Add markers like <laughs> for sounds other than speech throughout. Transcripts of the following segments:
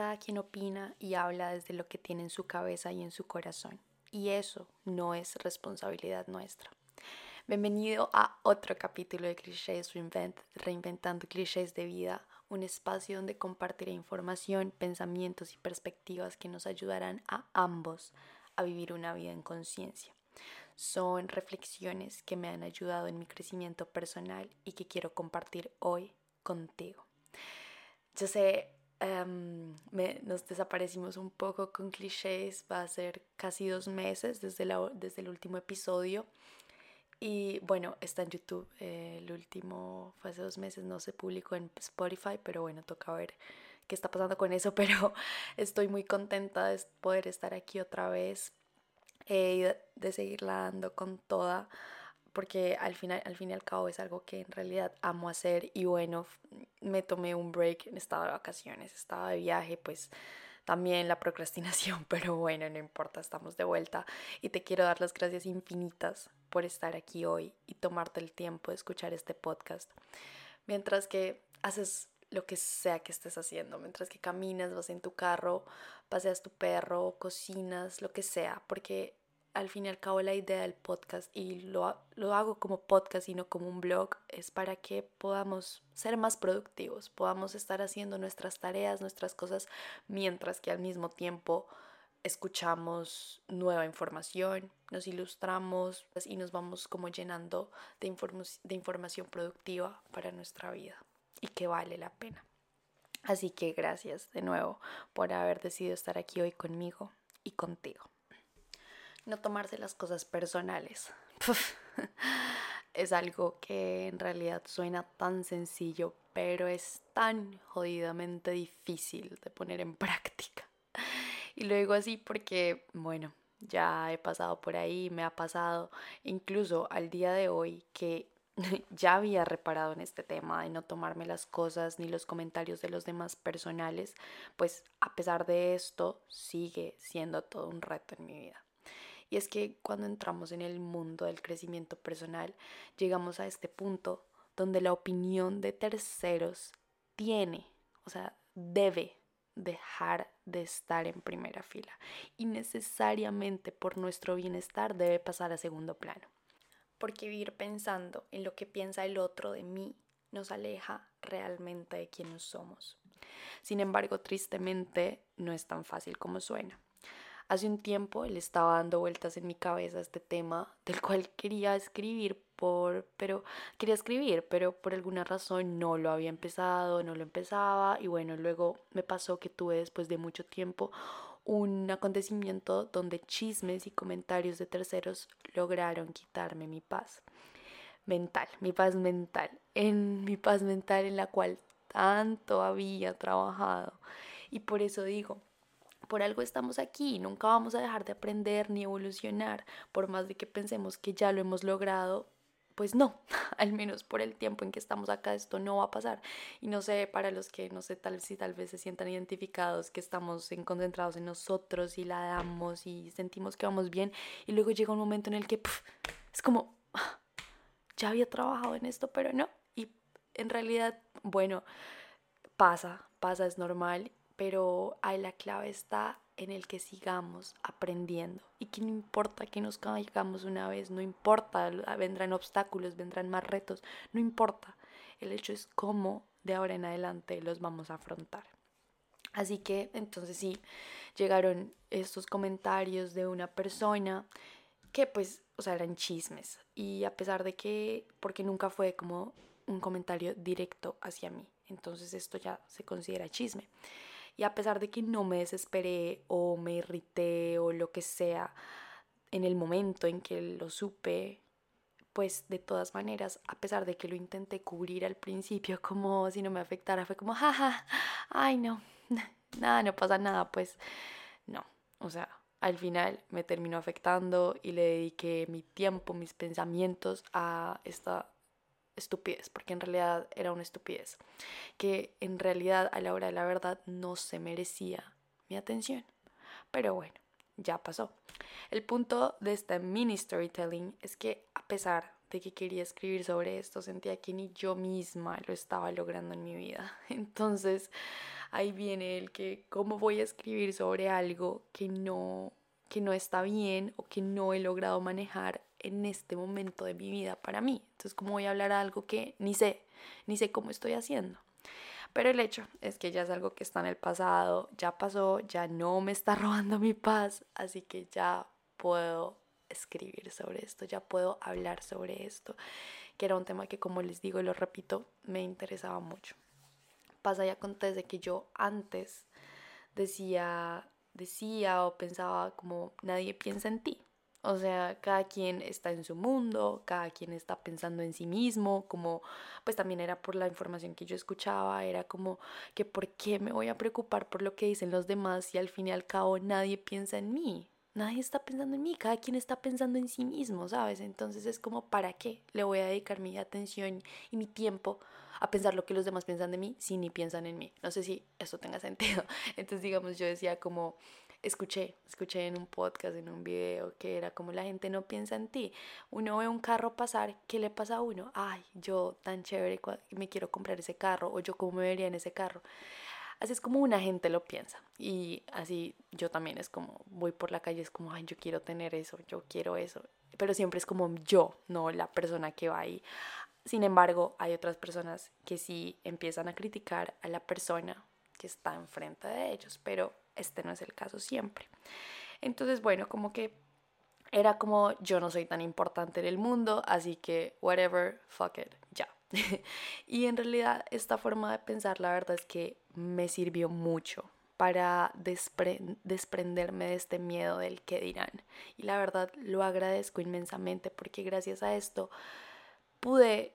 cada quien opina y habla desde lo que tiene en su cabeza y en su corazón. Y eso no es responsabilidad nuestra. Bienvenido a otro capítulo de Clichés Reinvent, Reinventando Clichés de Vida, un espacio donde compartiré información, pensamientos y perspectivas que nos ayudarán a ambos a vivir una vida en conciencia. Son reflexiones que me han ayudado en mi crecimiento personal y que quiero compartir hoy contigo. Yo sé, em, nos desaparecimos un poco con clichés, va a ser casi dos meses desde, desde el último episodio. Y bueno, está en YouTube. Eh, el último fue hace dos meses, no se publicó en Spotify, pero bueno, toca ver qué está pasando con eso. <laughs> Pero estoy muy contenta de poder estar aquí otra vez, eh, de seguirla dando con toda porque al final, al fin y al cabo es algo que en realidad amo hacer y bueno, me tomé un break, estaba de vacaciones, estaba de viaje, pues también la <laughs> procrastinación, pero bueno, no importa, estamos de vuelta y te quiero dar las gracias infinitas por estar aquí hoy y tomarte el tiempo de escuchar este podcast. Mientras que haces lo que sea que estés haciendo, mientras que caminas, vas en tu carro, paseas tu perro, cocinas, lo que sea, porque al fin y al cabo la idea del podcast y lo, lo, hago como podcast y no como un blog es para que podamos ser más productivos, podamos estar haciendo nuestras tareas, nuestras cosas, mientras que al mismo tiempo escuchamos nueva información, nos ilustramos y nos vamos como llenando de, de información productiva para nuestra vida y que vale la pena. Así que gracias de nuevo por haber decidido estar aquí hoy conmigo y contigo no tomarse las cosas personales. <laughs> es algo que en realidad suena tan sencillo, pero es tan jodidamente difícil de poner en práctica. Y lo digo así porque, bueno, ya he pasado por ahí, me ha pasado incluso al día de hoy que <laughs> ya había reparado en este tema de no tomarme las cosas ni los comentarios de los demás personales, pues a pesar de esto sigue siendo todo un reto en mi vida. Y es que cuando entramos en el mundo del crecimiento personal, llegamos a este punto donde la opinión de terceros tiene, o sea, debe dejar de estar en primera fila y necesariamente por nuestro bienestar debe pasar a segundo plano. Porque vivir pensando en lo que piensa el otro de mí nos aleja realmente de quienes somos. Sin embargo, tristemente, no es tan fácil como suena. Hace un tiempo él estaba dando vueltas en mi cabeza este tema del cual quería escribir por, pero quería escribir, pero por alguna razón no lo había empezado, no lo empezaba y bueno, luego me pasó que tuve después de mucho tiempo un acontecimiento donde chismes y comentarios de terceros lograron quitarme mi paz mental, mi paz mental, en mi paz mental en la cual tanto había trabajado. Y por eso digo, por algo estamos aquí, nunca vamos a dejar de aprender ni evolucionar, por más de que pensemos que ya lo hemos logrado, pues no, <laughs> al menos por el tiempo en que estamos acá esto no va a pasar. Y no sé, para los que no sé tal si tal vez se sientan identificados, que estamos en, concentrados en nosotros y la damos y sentimos que vamos bien y luego llega un momento en el que es como, ya había trabajado en esto, pero no. Y en realidad, bueno, pasa, pasa, es normal pero ahí la clave está en el que sigamos aprendiendo y que no importa que nos caigamos una vez, no importa, vendrán obstáculos, vendrán más retos, no importa. El hecho es cómo de ahora en adelante los vamos a afrontar. Así que entonces sí, llegaron estos comentarios de una persona que pues, o sea, eran chismes y a pesar de que, porque nunca fue como un comentario directo hacia mí, entonces esto ya se considera chisme. Y a pesar de que no me desesperé o me irrité o lo que sea en el momento en que lo supe, pues de todas maneras, a pesar de que lo intenté cubrir al principio <laughs> como si no me afectara, fue como, jaja, ay no, <laughs> nada, no pasa nada, pues no, o sea, al final me terminó afectando y le dediqué mi tiempo, mis pensamientos a esta estupidez, porque en realidad era una estupidez, que en realidad a la hora de la verdad no se merecía mi atención. Pero bueno, ya pasó. El punto de esta mini storytelling es que a pesar de que quería escribir sobre esto, sentía que ni yo misma lo estaba logrando en mi vida. <laughs> Entonces, ahí viene el que cómo voy a escribir sobre algo que no que no está bien o que no he logrado manejar en este momento de mi vida para mí. Entonces, ¿cómo voy a hablar algo que ni sé, ni sé cómo estoy haciendo? Pero el hecho es que ya es algo que está en el pasado, ya pasó, ya no me está <laughs> robando mi paz, así que ya puedo escribir sobre esto, ya puedo hablar sobre esto, que era un tema que como les digo y lo repito, me interesaba mucho. Pasa y acontece que yo antes decía, decía o pensaba como nadie piensa en ti. O sea, cada quien está en su mundo, cada quien está pensando en sí mismo, como pues también era por la información que yo escuchaba, era como que por qué me voy a preocupar por lo que dicen los demás y al fin y al cabo nadie piensa en mí nadie está pensando en mí, cada quien está pensando en sí mismo, ¿sabes? Entonces es como, ¿para qué le voy a dedicar mi atención y mi tiempo a pensar lo que los demás piensan de mí si ni piensan en mí? No sé si esto tenga <laughs> sentido. Entonces, digamos, yo decía como, escuché, escuché en un podcast, en un video, que era como la gente no piensa en ti. Uno ve un carro pasar, ¿qué le pasa a uno? Ay, yo tan chévere, me quiero comprar ese carro, o yo cómo me vería en ese carro. Así es como una gente lo piensa. Y así yo también es como, voy por la calle, es como, ay, yo quiero tener eso, yo quiero eso. Pero siempre es como yo, no la persona que va ahí. Sin embargo, hay otras personas que sí empiezan a criticar a la persona que está enfrente de ellos, pero este no es el caso siempre. Entonces, bueno, como que era como yo no soy tan importante en el mundo, así que whatever, fuck it, ya. <laughs> y en realidad esta forma de pensar la verdad es que me sirvió mucho para desprenderme de este miedo del que dirán. Y la verdad lo agradezco inmensamente porque gracias a esto pude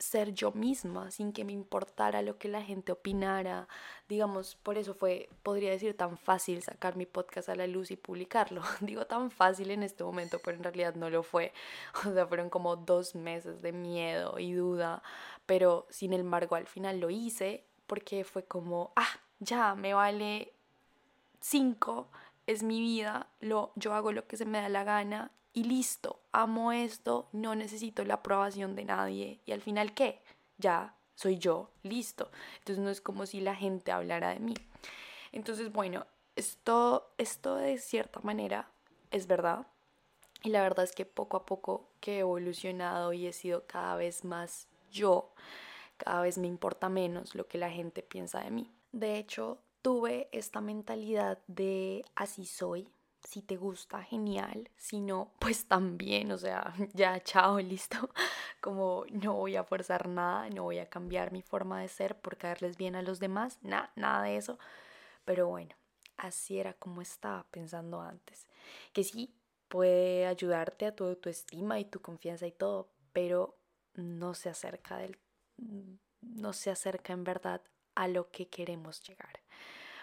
ser yo misma sin que me importara lo que la gente opinara. Digamos, por eso fue, podría decir, tan fácil sacar mi podcast a la luz y publicarlo. <laughs> Digo tan fácil en este momento, pero en realidad no lo fue. <laughs> O sea, fueron como dos meses de miedo y duda, pero sin embargo al final lo hice porque fue como, ah, ya, me vale cinco, es mi vida, lo, yo hago lo que se me da la gana y listo, amo esto, no necesito la aprobación de nadie. Y al final, ¿qué? Ya soy yo, listo. Entonces no es como si la gente hablara de mí. Entonces, bueno, esto, esto de cierta manera es verdad. Y la verdad es que poco a poco que he evolucionado y he sido cada vez más yo, cada vez me importa menos lo que la gente piensa de mí. De hecho, tuve esta mentalidad de así soy, si te gusta, genial. Si no, pues también, o sea, <laughs> ya, chao, listo. <laughs> Como no voy a forzar nada, no voy a cambiar mi forma de ser por caerles bien a los demás, nada, nada de eso. Pero bueno, así era como estaba pensando antes. Que sí, puede ayudarte a tu autoestima y tu confianza y todo, pero no se acerca del no se acerca en verdad a lo que queremos llegar.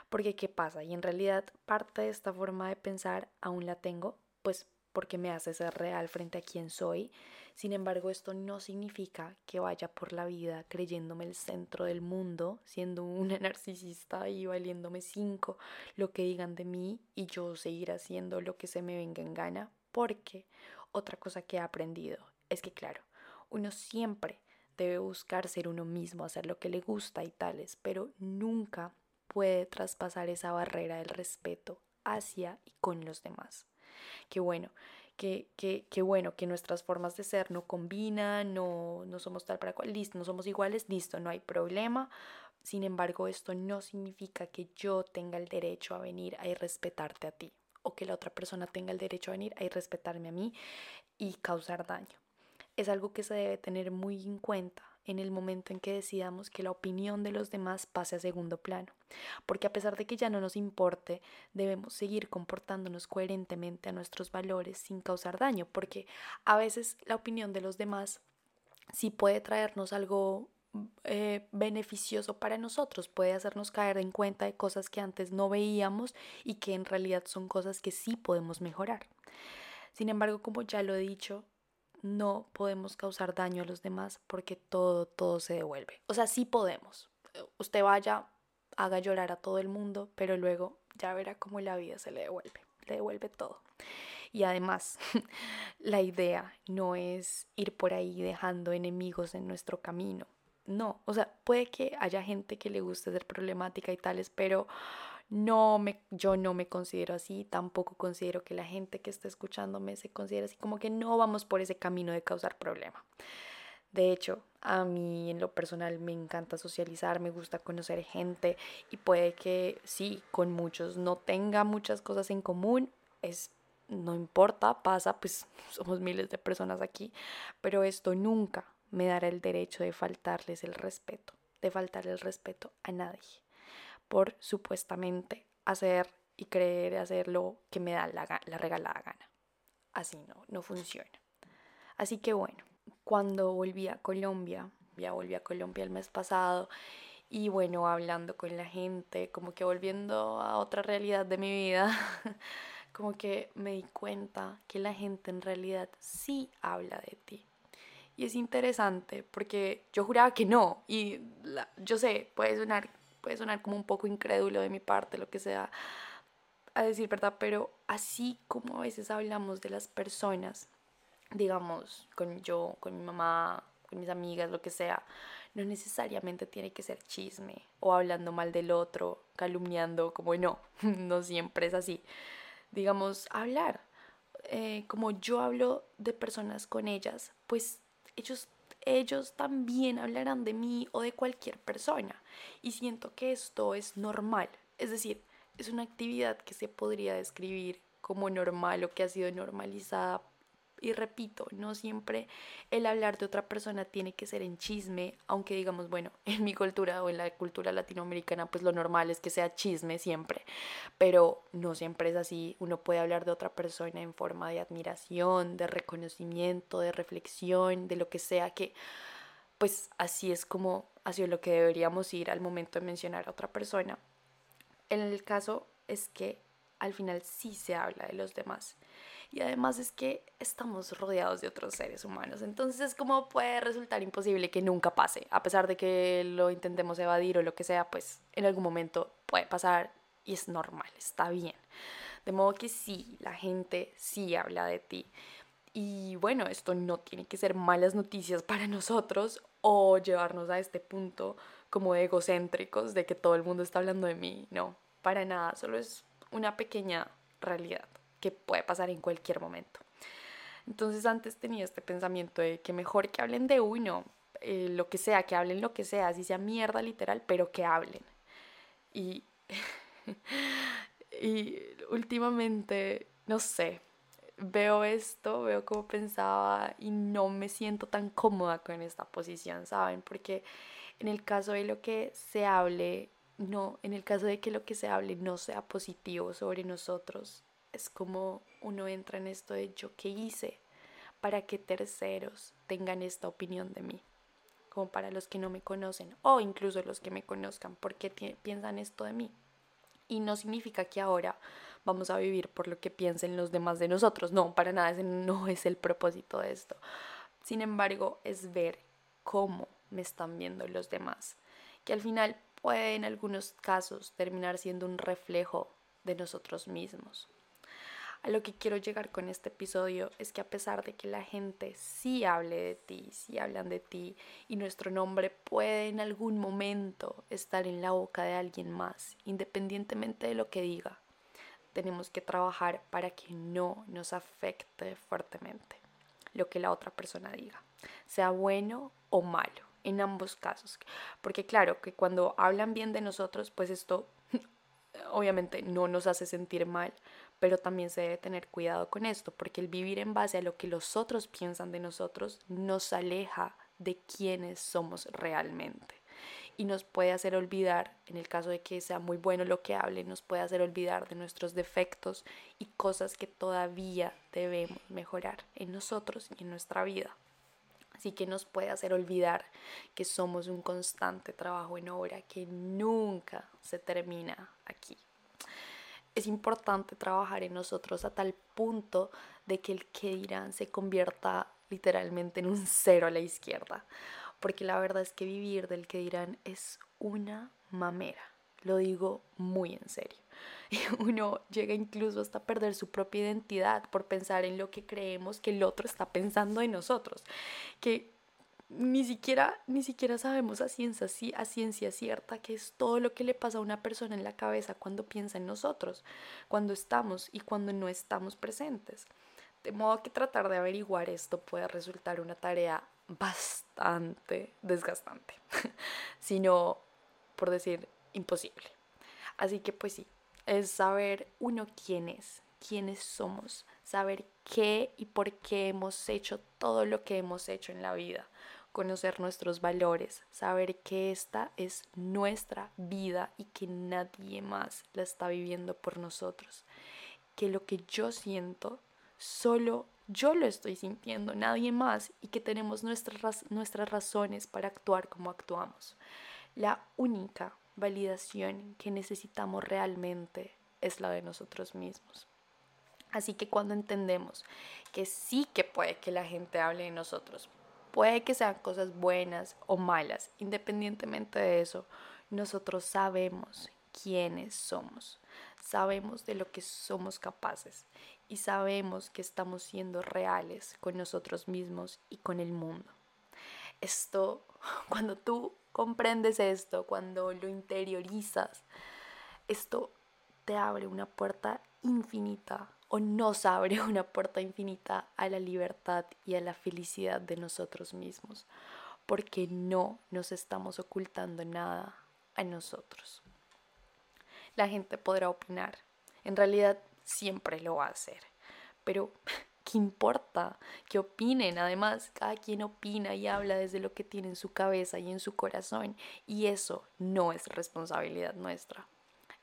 Porque ¿qué pasa? Y en realidad parte de esta forma de pensar aún la tengo, pues porque me hace ser real frente a quien soy. Sin embargo, esto no significa que vaya por la vida creyéndome el centro del mundo, siendo una <laughs> narcisista y valiéndome cinco lo que digan de mí y yo seguir haciendo lo que se me venga en gana. Porque otra cosa que he aprendido es que, claro, uno siempre debe buscar ser uno mismo, hacer lo que le gusta y tales, pero nunca puede traspasar esa barrera del respeto hacia y con los demás. Qué bueno, que, que, bueno, que nuestras formas de ser no combinan, no, no somos tal para cual, listo, no somos iguales, listo, no hay problema. Sin embargo, esto no significa que yo tenga el derecho a venir a irrespetarte a ti o que la otra persona tenga el derecho a venir a irrespetarme a mí y causar daño. Es algo que se debe tener muy en cuenta en el momento en que decidamos que la opinión de los demás pase a segundo plano. Porque a pesar de que ya no nos importe, debemos seguir comportándonos coherentemente a nuestros valores sin causar daño, porque a veces la opinión de los demás sí puede traernos algo eh, beneficioso para nosotros, puede hacernos caer en cuenta de cosas que antes no veíamos y que en realidad son cosas que sí podemos mejorar. Sin embargo, como ya lo he dicho, no podemos causar daño a los demás porque todo, todo se devuelve. O sea, sí podemos. Usted vaya, haga llorar a todo el mundo, pero luego ya verá cómo la vida se le devuelve, le devuelve todo. Y además, <laughs> la idea no es ir por ahí dejando enemigos en nuestro camino, no, o sea, puede que haya gente que le guste ser problemática y tales, pero no me, yo no me considero así, tampoco considero que la gente que está escuchándome se considere así, como que no vamos por ese camino de causar problema. De hecho, a mí en lo personal me encanta socializar, me gusta conocer gente y puede que sí, con muchos no tenga muchas cosas en común, es no importa, pasa, pues <laughs> somos miles de personas aquí, pero esto nunca me dará el derecho de faltarles el respeto, de faltarle el respeto a nadie, por supuestamente hacer y creer hacer lo que me da la, la regalada gana. Así no, no funciona. Así que bueno, cuando volví a Colombia, ya volví a Colombia el mes pasado, y bueno, hablando con la gente, como que volviendo a otra realidad de mi vida, <laughs> como que me di cuenta que la gente en realidad sí habla de ti. Y es interesante porque yo juraba que no. Y yo sé, puede sonar, puede sonar como un poco incrédulo de mi parte, lo que sea, a decir verdad, pero así como a veces hablamos de las personas, digamos, con yo, con mi mamá, con mis amigas, lo que sea, no necesariamente tiene que ser chisme o hablando mal del otro, calumniando, como no, <laughs> no siempre es así. Digamos, hablar. Eh, como yo hablo de personas con ellas, pues ellos, ellos también hablarán de mí o de cualquier persona. Y siento que esto es normal. Es decir, es una actividad que se podría describir como normal o que ha sido normalizada y repito, no siempre el hablar de otra persona tiene que ser en chisme, aunque digamos, bueno, <laughs> en mi cultura o en la cultura latinoamericana, pues lo normal es que sea chisme siempre, pero no siempre es así. Uno puede hablar de otra persona en forma de admiración, de reconocimiento, de reflexión, de lo que sea que, pues así es como, es lo que deberíamos ir al momento de mencionar a otra persona. En el caso es que al final sí se habla de los demás y además es que estamos rodeados de otros seres humanos. Entonces es como puede resultar imposible que nunca pase, a pesar de que lo intentemos evadir o lo que sea, pues en algún momento puede pasar y es normal, está bien. De modo que sí, la gente sí habla de ti. Y bueno, esto no tiene que ser malas noticias para nosotros o llevarnos a este punto como egocéntricos de que todo el mundo está hablando de mí. No, para nada, solo es una pequeña realidad que puede pasar en cualquier momento. Entonces antes tenía este pensamiento de que mejor que hablen de uno, eh, lo que sea, que hablen lo que sea, así sea mierda literal, pero que hablen. Y, <laughs> y últimamente, no sé, veo esto, veo cómo pensaba y no me siento tan cómoda con esta posición, ¿saben? Porque en el caso de lo que se hable, no, en el caso de que lo que se hable no sea positivo sobre nosotros, es como uno entra en esto de yo qué hice para que terceros tengan esta opinión de mí, como para los que no me conocen o incluso los que me conozcan, ¿por qué piensan esto de mí? Y no significa que ahora vamos a vivir por lo que piensen los demás de nosotros, no, para nada, ese no es el propósito de esto. Sin embargo, es ver cómo me están viendo los demás, que al final puede en algunos casos terminar siendo un reflejo de nosotros mismos. A lo que quiero llegar con este episodio es que a pesar de que la gente sí hable de ti, sí hablan de ti y nuestro nombre puede en algún momento estar en la boca de alguien más, independientemente de lo que diga, tenemos que trabajar para que no nos afecte fuertemente lo que la otra persona diga, sea bueno o malo, en ambos casos. Porque claro, que cuando hablan bien de nosotros, pues esto <laughs> obviamente no nos hace sentir mal, pero también se debe tener cuidado con esto, porque el vivir en base a lo que los otros piensan de nosotros nos aleja de quiénes somos realmente y nos puede hacer olvidar, en el caso de que sea muy bueno lo que hable, nos puede hacer olvidar de nuestros defectos y cosas que todavía debemos mejorar en nosotros y en nuestra vida. Así que nos puede hacer olvidar que somos un constante trabajo en obra que nunca se termina aquí es importante trabajar en nosotros a tal punto de que el que dirán se convierta literalmente en un cero a la izquierda. Porque la verdad es que vivir del que dirán es una mamera. Lo digo muy en serio. <laughs> Uno llega incluso hasta perder su propia identidad por pensar en lo que creemos que el otro está pensando de nosotros. Que ni siquiera, ni siquiera sabemos a ciencia, a ciencia cierta que es todo lo que le pasa a una persona en la cabeza cuando piensa en nosotros, cuando estamos y cuando no estamos presentes. De modo que tratar de averiguar esto puede resultar una tarea bastante desgastante, <laughs> sino, por decir, imposible. Así que pues sí, es saber uno quién es, quiénes somos, saber qué y por qué hemos hecho todo lo que hemos hecho en la vida, conocer nuestros valores, saber que esta es nuestra vida y que nadie más la está viviendo por nosotros, que lo que yo siento solo yo lo estoy sintiendo, nadie más, y que tenemos nuestras, nuestras razones para actuar como actuamos. La única validación que necesitamos realmente es la de nosotros mismos. Así que cuando entendemos que sí que puede que la gente hable de nosotros, puede que sean cosas buenas o malas, independientemente de eso, nosotros sabemos quiénes somos, sabemos de lo que somos capaces y sabemos que estamos siendo reales con nosotros mismos y con el mundo. Esto, <laughs> cuando tú comprendes esto, cuando lo interiorizas, esto te abre una puerta infinita o nos abre <laughs> una puerta infinita a la libertad y a la felicidad de nosotros mismos, porque no nos estamos ocultando nada a nosotros. La gente podrá opinar, en realidad siempre lo va a hacer, pero <laughs> ¿qué importa que opinen? Además, cada quien opina y habla desde lo que tiene en su cabeza y en su corazón, y eso no es responsabilidad nuestra.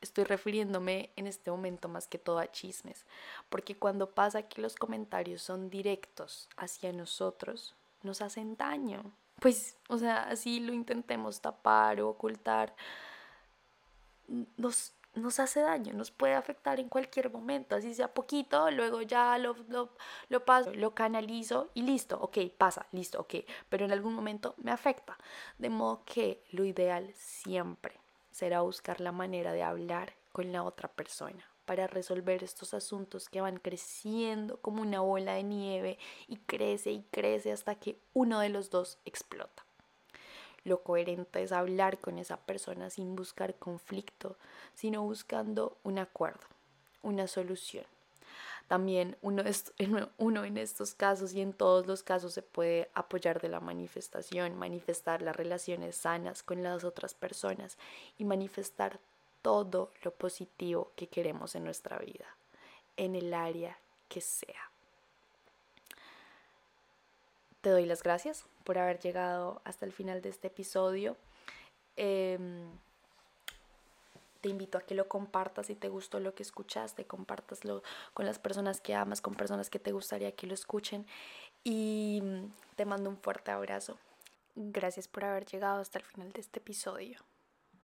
Estoy refiriéndome en este momento más que todo a chismes, porque cuando pasa que los comentarios son directos hacia nosotros, nos hacen daño. Pues, o sea, así lo intentemos tapar o ocultar, nos, nos hace daño, nos puede afectar en cualquier momento, así sea poquito, luego ya lo, lo, lo paso, lo canalizo y listo, ok, pasa, listo, ok, pero en algún momento me afecta. De modo que lo ideal siempre será buscar la manera de hablar con la otra persona para resolver estos asuntos que van creciendo como una bola de nieve y crece y crece hasta que uno de los dos explota. Lo coherente es hablar con esa persona sin buscar conflicto, sino buscando un acuerdo, una solución. También uno, <laughs> uno en estos casos y en todos los casos se puede apoyar de la manifestación, manifestar las relaciones sanas con las otras personas y manifestar todo lo positivo que queremos en nuestra vida, en el área que sea. Te doy las gracias por haber llegado hasta el final de este episodio. Em, te invito a que lo compartas si te gustó lo que escuchaste, compartaslo con las personas que amas, con personas que te gustaría que lo escuchen y te mando un fuerte abrazo. Gracias por haber llegado hasta el final de este episodio.